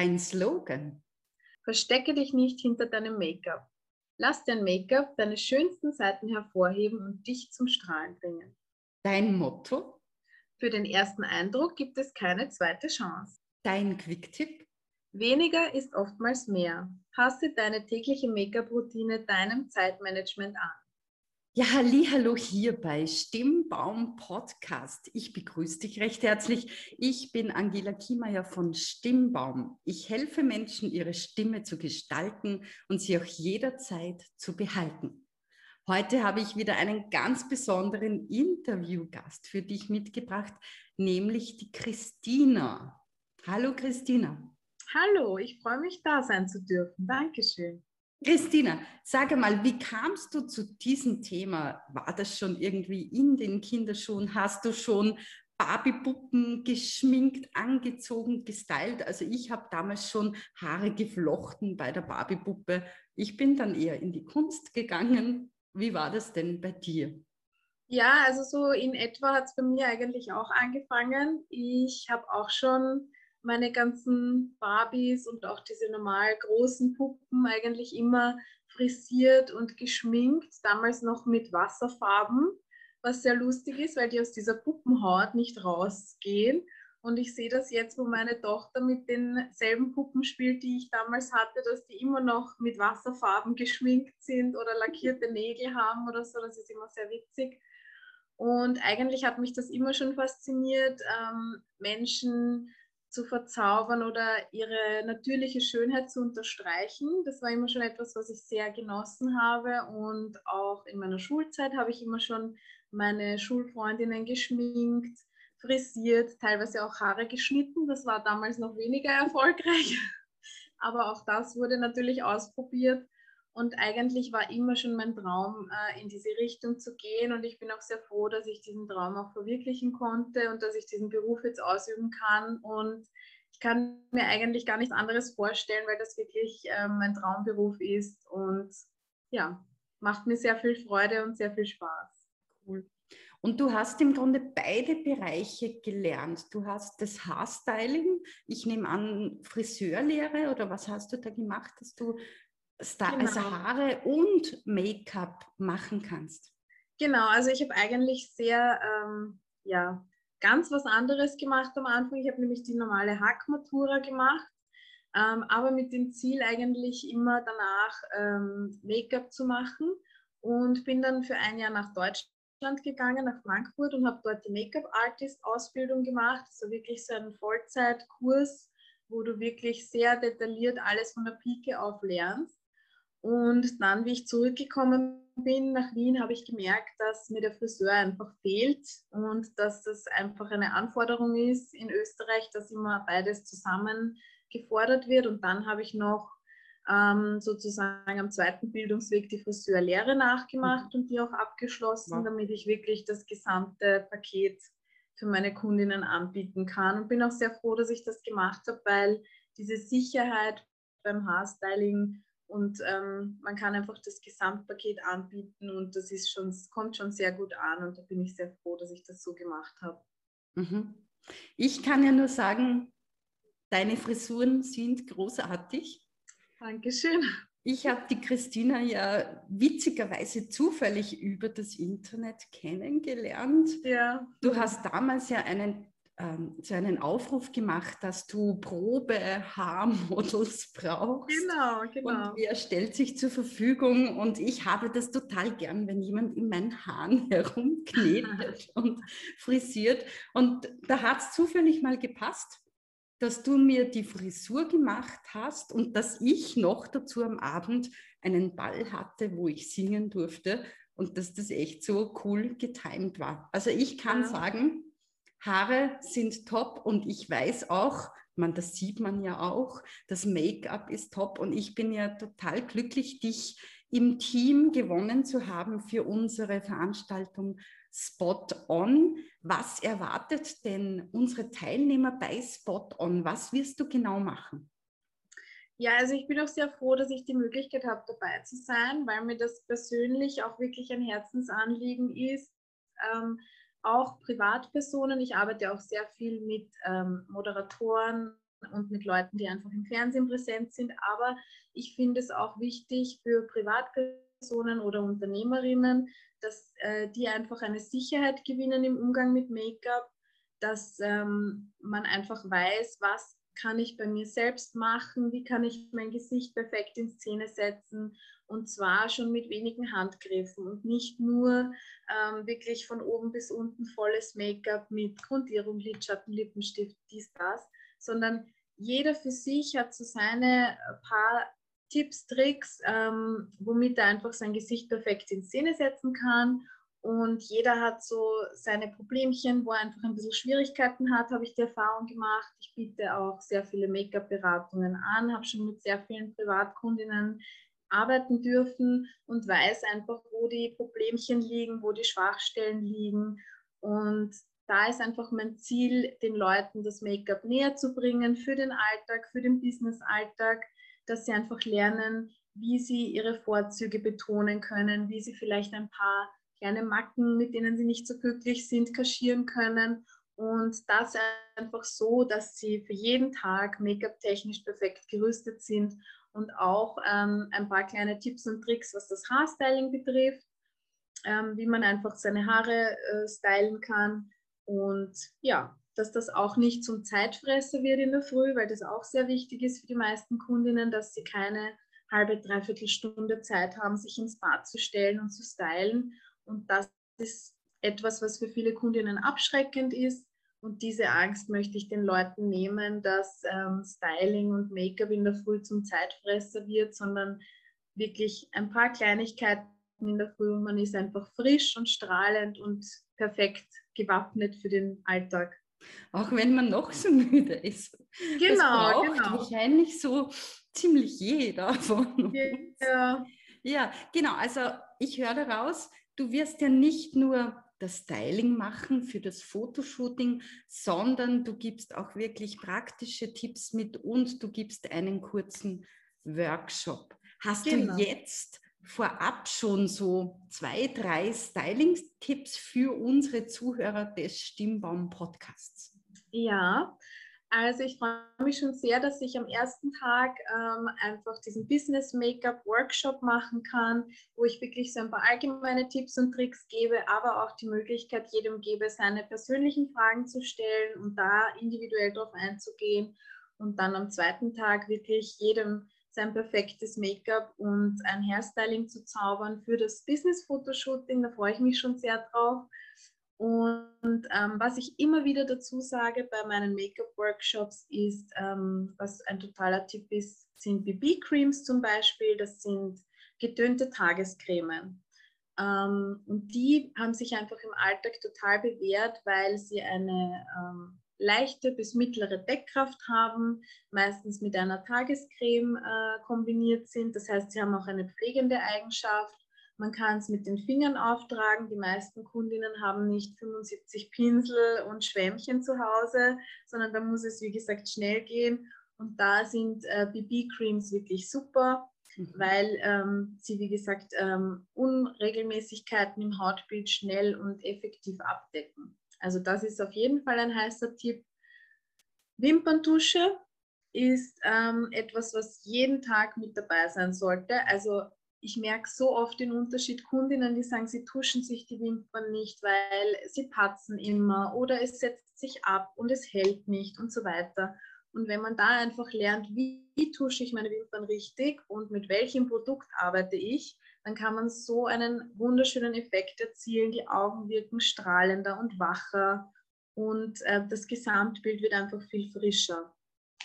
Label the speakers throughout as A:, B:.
A: Dein Slogan.
B: Verstecke dich nicht hinter deinem Make-up. Lass dein Make-up deine schönsten Seiten hervorheben und dich zum Strahlen bringen.
A: Dein Motto.
B: Für den ersten Eindruck gibt es keine zweite Chance.
A: Dein Quick-Tipp.
B: Weniger ist oftmals mehr. Passe deine tägliche Make-up-Routine deinem Zeitmanagement an.
A: Ja, hallo hier bei Stimmbaum Podcast. Ich begrüße dich recht herzlich. Ich bin Angela Kiemeier von Stimmbaum. Ich helfe Menschen, ihre Stimme zu gestalten und sie auch jederzeit zu behalten. Heute habe ich wieder einen ganz besonderen Interviewgast für dich mitgebracht, nämlich die Christina. Hallo Christina.
B: Hallo, ich freue mich da sein zu dürfen. Dankeschön.
A: Christina, sage mal, wie kamst du zu diesem Thema? War das schon irgendwie in den Kinderschuhen? Hast du schon Barbiepuppen geschminkt, angezogen, gestylt? Also ich habe damals schon Haare geflochten bei der Barbiepuppe. Ich bin dann eher in die Kunst gegangen. Wie war das denn bei dir?
B: Ja, also so in etwa hat es bei mir eigentlich auch angefangen. Ich habe auch schon meine ganzen Barbies und auch diese normal großen Puppen eigentlich immer frisiert und geschminkt, damals noch mit Wasserfarben, was sehr lustig ist, weil die aus dieser Puppenhaut nicht rausgehen. Und ich sehe das jetzt, wo meine Tochter mit denselben Puppen spielt, die ich damals hatte, dass die immer noch mit Wasserfarben geschminkt sind oder lackierte Nägel haben oder so. Das ist immer sehr witzig. Und eigentlich hat mich das immer schon fasziniert, ähm, Menschen zu verzaubern oder ihre natürliche Schönheit zu unterstreichen. Das war immer schon etwas, was ich sehr genossen habe. Und auch in meiner Schulzeit habe ich immer schon meine Schulfreundinnen geschminkt, frisiert, teilweise auch Haare geschnitten. Das war damals noch weniger erfolgreich. Aber auch das wurde natürlich ausprobiert. Und eigentlich war immer schon mein Traum, äh, in diese Richtung zu gehen. Und ich bin auch sehr froh, dass ich diesen Traum auch verwirklichen konnte und dass ich diesen Beruf jetzt ausüben kann. Und ich kann mir eigentlich gar nichts anderes vorstellen, weil das wirklich äh, mein Traumberuf ist. Und ja, macht mir sehr viel Freude und sehr viel Spaß.
A: Cool. Und du hast im Grunde beide Bereiche gelernt. Du hast das Haarstyling, ich nehme an Friseurlehre oder was hast du da gemacht, dass du Star genau. also Haare und Make-up machen kannst.
B: Genau, also ich habe eigentlich sehr, ähm, ja, ganz was anderes gemacht am Anfang. Ich habe nämlich die normale Hackmatura gemacht, ähm, aber mit dem Ziel eigentlich immer danach ähm, Make-up zu machen und bin dann für ein Jahr nach Deutschland gegangen, nach Frankfurt und habe dort die Make-up-Artist-Ausbildung gemacht. Also wirklich so einen Vollzeitkurs, wo du wirklich sehr detailliert alles von der Pike auf lernst. Und dann, wie ich zurückgekommen bin nach Wien, habe ich gemerkt, dass mir der Friseur einfach fehlt und dass das einfach eine Anforderung ist in Österreich, dass immer beides zusammen gefordert wird. Und dann habe ich noch ähm, sozusagen am zweiten Bildungsweg die Friseurlehre nachgemacht mhm. und die auch abgeschlossen, wow. damit ich wirklich das gesamte Paket für meine Kundinnen anbieten kann. Und bin auch sehr froh, dass ich das gemacht habe, weil diese Sicherheit beim Haarstyling und ähm, man kann einfach das Gesamtpaket anbieten und das ist schon, kommt schon sehr gut an und da bin ich sehr froh, dass ich das so gemacht habe.
A: Mhm. Ich kann ja nur sagen, deine Frisuren sind großartig.
B: Dankeschön.
A: Ich habe die Christina ja witzigerweise zufällig über das Internet kennengelernt.
B: Ja.
A: Du hast damals ja einen ähm, so einen Aufruf gemacht, dass du Probe-Haarmodels brauchst.
B: Genau, genau.
A: Und wer stellt sich zur Verfügung? Und ich habe das total gern, wenn jemand in meinen Haaren herumknetet und frisiert. Und da hat es zufällig mal gepasst, dass du mir die Frisur gemacht hast und dass ich noch dazu am Abend einen Ball hatte, wo ich singen durfte und dass das echt so cool getimt war. Also ich kann ja. sagen, Haare sind top und ich weiß auch, man, das sieht man ja auch, das Make-up ist top und ich bin ja total glücklich, dich im Team gewonnen zu haben für unsere Veranstaltung Spot On. Was erwartet denn unsere Teilnehmer bei Spot On? Was wirst du genau machen?
B: Ja, also ich bin auch sehr froh, dass ich die Möglichkeit habe, dabei zu sein, weil mir das persönlich auch wirklich ein Herzensanliegen ist. Ähm, auch Privatpersonen. Ich arbeite auch sehr viel mit ähm, Moderatoren und mit Leuten, die einfach im Fernsehen präsent sind. Aber ich finde es auch wichtig für Privatpersonen oder Unternehmerinnen, dass äh, die einfach eine Sicherheit gewinnen im Umgang mit Make-up, dass ähm, man einfach weiß, was kann ich bei mir selbst machen, wie kann ich mein Gesicht perfekt in Szene setzen und zwar schon mit wenigen Handgriffen und nicht nur ähm, wirklich von oben bis unten volles Make-up mit Grundierung, Lidschatten, Lippenstift, dies, das, sondern jeder für sich hat so seine paar Tipps, Tricks, ähm, womit er einfach sein Gesicht perfekt in Szene setzen kann. Und jeder hat so seine Problemchen, wo er einfach ein bisschen Schwierigkeiten hat, habe ich die Erfahrung gemacht. Ich biete auch sehr viele Make-up-Beratungen an, habe schon mit sehr vielen Privatkundinnen arbeiten dürfen und weiß einfach, wo die Problemchen liegen, wo die Schwachstellen liegen. Und da ist einfach mein Ziel, den Leuten das Make-up näher zu bringen für den Alltag, für den Business-Alltag, dass sie einfach lernen, wie sie ihre Vorzüge betonen können, wie sie vielleicht ein paar kleine Macken, mit denen sie nicht so glücklich sind, kaschieren können. Und das einfach so, dass sie für jeden Tag Make-up-technisch perfekt gerüstet sind und auch ähm, ein paar kleine Tipps und Tricks, was das Haarstyling betrifft, ähm, wie man einfach seine Haare äh, stylen kann und ja, dass das auch nicht zum Zeitfresser wird in der Früh, weil das auch sehr wichtig ist für die meisten Kundinnen, dass sie keine halbe, dreiviertel Stunde Zeit haben, sich ins Bad zu stellen und zu stylen. Und das ist etwas, was für viele Kundinnen abschreckend ist. Und diese Angst möchte ich den Leuten nehmen, dass ähm, Styling und Make-up in der Früh zum Zeitfresser wird, sondern wirklich ein paar Kleinigkeiten in der Früh und man ist einfach frisch und strahlend und perfekt gewappnet für den Alltag.
A: Auch wenn man noch so müde ist.
B: Genau, das
A: braucht genau. wahrscheinlich so ziemlich jeder von uns.
B: Ja.
A: ja, genau. Also ich höre daraus, du wirst ja nicht nur das Styling machen für das Fotoshooting, sondern du gibst auch wirklich praktische Tipps mit und du gibst einen kurzen Workshop. Hast genau. du jetzt vorab schon so zwei, drei Styling-Tipps für unsere Zuhörer des Stimmbaum-Podcasts?
B: Ja, also ich freue mich schon sehr, dass ich am ersten Tag ähm, einfach diesen Business Make-up Workshop machen kann, wo ich wirklich so ein paar allgemeine Tipps und Tricks gebe, aber auch die Möglichkeit jedem gebe, seine persönlichen Fragen zu stellen und da individuell darauf einzugehen und dann am zweiten Tag wirklich jedem sein perfektes Make-up und ein Hairstyling zu zaubern für das Business-Fotoshooting. Da freue ich mich schon sehr drauf. Und ähm, was ich immer wieder dazu sage bei meinen Make-up-Workshops ist, ähm, was ein totaler Tipp ist, sind BB-Creams zum Beispiel. Das sind getönte Tagescremen. Ähm, und die haben sich einfach im Alltag total bewährt, weil sie eine ähm, leichte bis mittlere Deckkraft haben, meistens mit einer Tagescreme äh, kombiniert sind. Das heißt, sie haben auch eine pflegende Eigenschaft. Man kann es mit den Fingern auftragen. Die meisten Kundinnen haben nicht 75 Pinsel und Schwämmchen zu Hause, sondern da muss es, wie gesagt, schnell gehen. Und da sind äh, BB-Creams wirklich super, mhm. weil ähm, sie, wie gesagt, ähm, Unregelmäßigkeiten im Hautbild schnell und effektiv abdecken. Also das ist auf jeden Fall ein heißer Tipp. Wimperntusche ist ähm, etwas, was jeden Tag mit dabei sein sollte. Also ich merke so oft den Unterschied Kundinnen, die sagen, sie tuschen sich die Wimpern nicht, weil sie patzen immer oder es setzt sich ab und es hält nicht und so weiter. Und wenn man da einfach lernt, wie, wie tusche ich meine Wimpern richtig und mit welchem Produkt arbeite ich, dann kann man so einen wunderschönen Effekt erzielen. Die Augen wirken strahlender und wacher und äh, das Gesamtbild wird einfach viel frischer.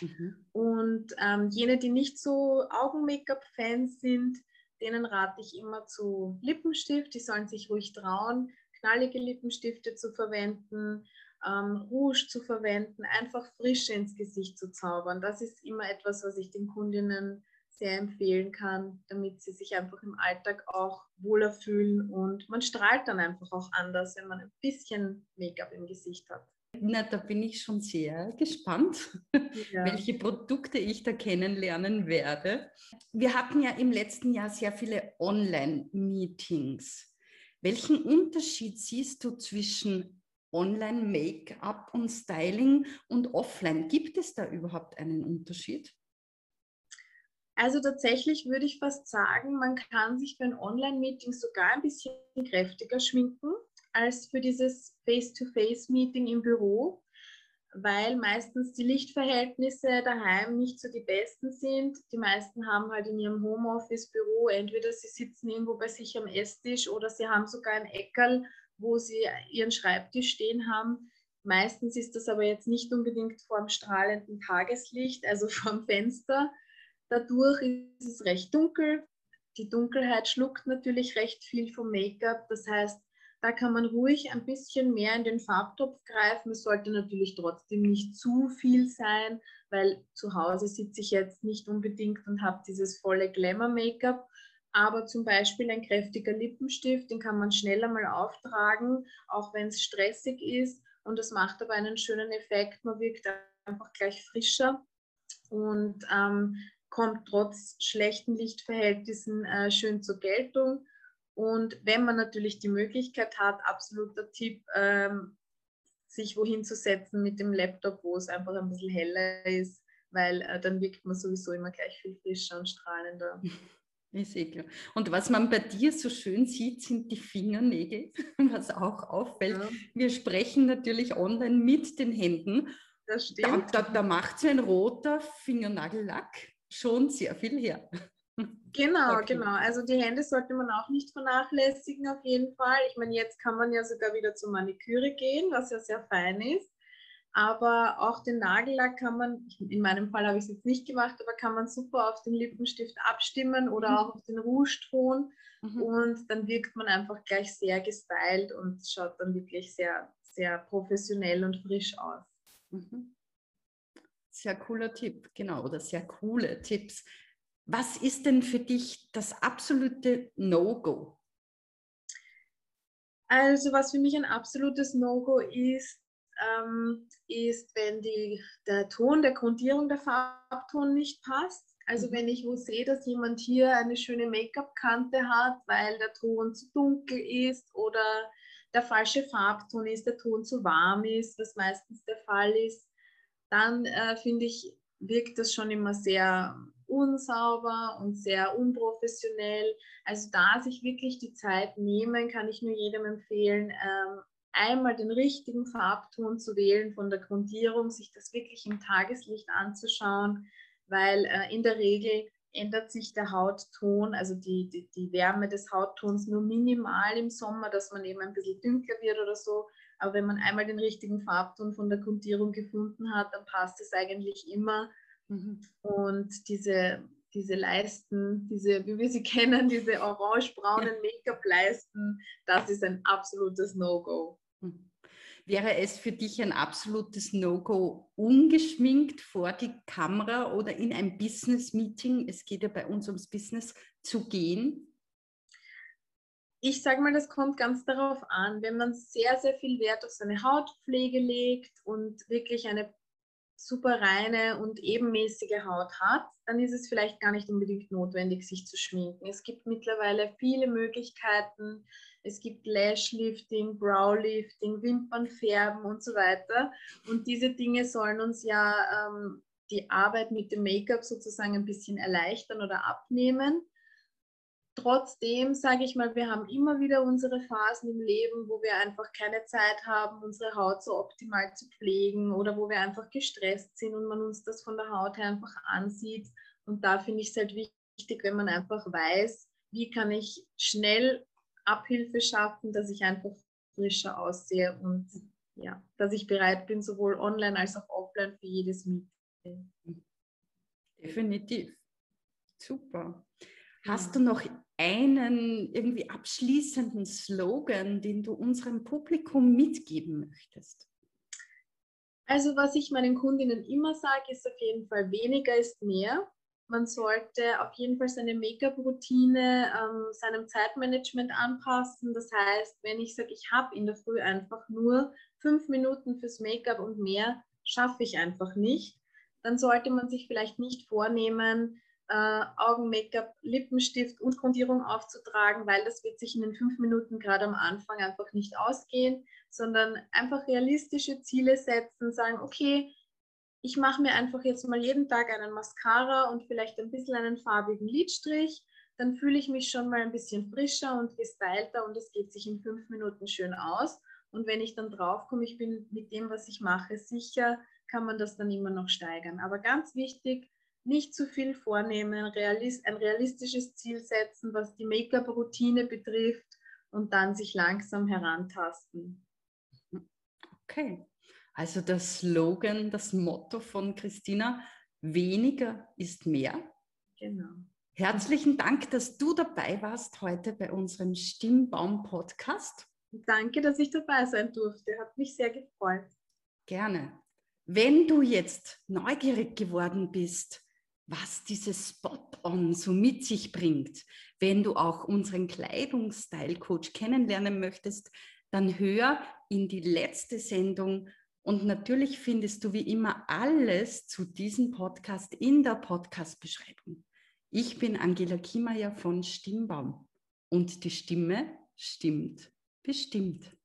B: Mhm. Und ähm, jene, die nicht so Augen-Make-up-Fans sind, denen rate ich immer zu Lippenstift. Die sollen sich ruhig trauen, knallige Lippenstifte zu verwenden, ähm, Rouge zu verwenden, einfach Frische ins Gesicht zu zaubern. Das ist immer etwas, was ich den Kundinnen sehr empfehlen kann, damit sie sich einfach im Alltag auch wohler fühlen und man strahlt dann einfach auch anders, wenn man ein bisschen Make-up im Gesicht hat.
A: Na, da bin ich schon sehr gespannt, ja. welche Produkte ich da kennenlernen werde. Wir hatten ja im letzten Jahr sehr viele Online-Meetings. Welchen Unterschied siehst du zwischen Online-Make-up und Styling und offline. Gibt es da überhaupt einen Unterschied?
B: Also tatsächlich würde ich fast sagen, man kann sich für ein Online-Meeting sogar ein bisschen kräftiger schminken als für dieses Face-to-Face-Meeting im Büro, weil meistens die Lichtverhältnisse daheim nicht so die besten sind. Die meisten haben halt in ihrem Homeoffice-Büro entweder sie sitzen irgendwo bei sich am Esstisch oder sie haben sogar ein Eckerl, wo sie ihren Schreibtisch stehen haben. Meistens ist das aber jetzt nicht unbedingt vor dem strahlenden Tageslicht, also vom Fenster. Dadurch ist es recht dunkel. Die Dunkelheit schluckt natürlich recht viel vom Make-up. Das heißt, da kann man ruhig ein bisschen mehr in den Farbtopf greifen. Es sollte natürlich trotzdem nicht zu viel sein, weil zu Hause sitze ich jetzt nicht unbedingt und habe dieses volle Glamour-Make-up. Aber zum Beispiel ein kräftiger Lippenstift, den kann man schneller mal auftragen, auch wenn es stressig ist. Und das macht aber einen schönen Effekt. Man wirkt einfach gleich frischer und ähm, kommt trotz schlechten Lichtverhältnissen äh, schön zur Geltung. Und wenn man natürlich die Möglichkeit hat, absoluter Tipp, ähm, sich wohin zu setzen mit dem Laptop, wo es einfach ein bisschen heller ist, weil äh, dann wirkt man sowieso immer gleich viel frischer und strahlender.
A: Ist eh klar. Und was man bei dir so schön sieht, sind die Fingernägel, was auch auffällt. Ja. Wir sprechen natürlich online mit den Händen.
B: Das stimmt.
A: Da, da, da macht so ein roter Fingernagellack schon sehr viel her.
B: Genau, okay. genau. Also die Hände sollte man auch nicht vernachlässigen auf jeden Fall. Ich meine, jetzt kann man ja sogar wieder zur Maniküre gehen, was ja sehr fein ist. Aber auch den Nagellack kann man, in meinem Fall habe ich es jetzt nicht gemacht, aber kann man super auf den Lippenstift abstimmen oder mhm. auch auf den Rouge-Ton. Mhm. Und dann wirkt man einfach gleich sehr gestylt und schaut dann wirklich sehr, sehr professionell und frisch aus. Mhm.
A: Sehr cooler Tipp, genau, oder sehr coole Tipps. Was ist denn für dich das absolute No-Go?
B: Also was für mich ein absolutes No-Go ist, ähm, ist, wenn die, der Ton, der Grundierung, der Farbton nicht passt. Also wenn ich wo sehe, dass jemand hier eine schöne Make-up-Kante hat, weil der Ton zu dunkel ist oder der falsche Farbton ist, der Ton zu warm ist, was meistens der Fall ist, dann äh, finde ich, wirkt das schon immer sehr unsauber und sehr unprofessionell. Also da sich wirklich die Zeit nehmen, kann ich nur jedem empfehlen, ähm, einmal den richtigen Farbton zu wählen von der Grundierung, sich das wirklich im Tageslicht anzuschauen, weil äh, in der Regel ändert sich der Hautton, also die, die, die Wärme des Hauttons nur minimal im Sommer, dass man eben ein bisschen dunkler wird oder so. Aber wenn man einmal den richtigen Farbton von der Grundierung gefunden hat, dann passt es eigentlich immer. Mhm. Und diese, diese Leisten, diese, wie wir sie kennen, diese orange-braunen Make-up-Leisten, das ist ein absolutes No-Go.
A: Mhm. Wäre es für dich ein absolutes No-Go, ungeschminkt vor die Kamera oder in ein Business-Meeting, es geht ja bei uns ums Business, zu gehen?
B: Ich sage mal, das kommt ganz darauf an. Wenn man sehr, sehr viel Wert auf seine Hautpflege legt und wirklich eine super reine und ebenmäßige Haut hat, dann ist es vielleicht gar nicht unbedingt notwendig, sich zu schminken. Es gibt mittlerweile viele Möglichkeiten. Es gibt Lashlifting, Browlifting, Wimpernfärben und so weiter. Und diese Dinge sollen uns ja ähm, die Arbeit mit dem Make-up sozusagen ein bisschen erleichtern oder abnehmen. Trotzdem sage ich mal, wir haben immer wieder unsere Phasen im Leben, wo wir einfach keine Zeit haben, unsere Haut so optimal zu pflegen oder wo wir einfach gestresst sind und man uns das von der Haut her einfach ansieht. Und da finde ich es halt wichtig, wenn man einfach weiß, wie kann ich schnell Abhilfe schaffen, dass ich einfach frischer aussehe und ja, dass ich bereit bin, sowohl online als auch offline für jedes Meeting.
A: Definitiv. Super. Hast du noch einen irgendwie abschließenden Slogan, den du unserem Publikum mitgeben möchtest?
B: Also was ich meinen Kundinnen immer sage, ist auf jeden Fall weniger ist mehr. Man sollte auf jeden Fall seine Make-up-Routine ähm, seinem Zeitmanagement anpassen. Das heißt, wenn ich sage, ich habe in der Früh einfach nur fünf Minuten fürs Make-up und mehr schaffe ich einfach nicht, dann sollte man sich vielleicht nicht vornehmen, äh, Augen-Make-up, Lippenstift und Grundierung aufzutragen, weil das wird sich in den fünf Minuten gerade am Anfang einfach nicht ausgehen, sondern einfach realistische Ziele setzen, sagen, okay, ich mache mir einfach jetzt mal jeden Tag einen Mascara und vielleicht ein bisschen einen farbigen Lidstrich, dann fühle ich mich schon mal ein bisschen frischer und gestylter und es geht sich in fünf Minuten schön aus. Und wenn ich dann draufkomme, ich bin mit dem, was ich mache, sicher, kann man das dann immer noch steigern. Aber ganz wichtig, nicht zu viel vornehmen, realist, ein realistisches Ziel setzen, was die Make-up-Routine betrifft und dann sich langsam herantasten.
A: Okay, also das Slogan, das Motto von Christina, weniger ist mehr.
B: Genau.
A: Herzlichen Dank, dass du dabei warst heute bei unserem Stimmbaum-Podcast.
B: Danke, dass ich dabei sein durfte. Hat mich sehr gefreut.
A: Gerne. Wenn du jetzt neugierig geworden bist, was dieses Spot-on so mit sich bringt. Wenn du auch unseren Kleidungsstyle-Coach kennenlernen möchtest, dann hör in die letzte Sendung und natürlich findest du wie immer alles zu diesem Podcast in der Podcast-Beschreibung. Ich bin Angela Kiemeyer von Stimmbaum und die Stimme stimmt bestimmt.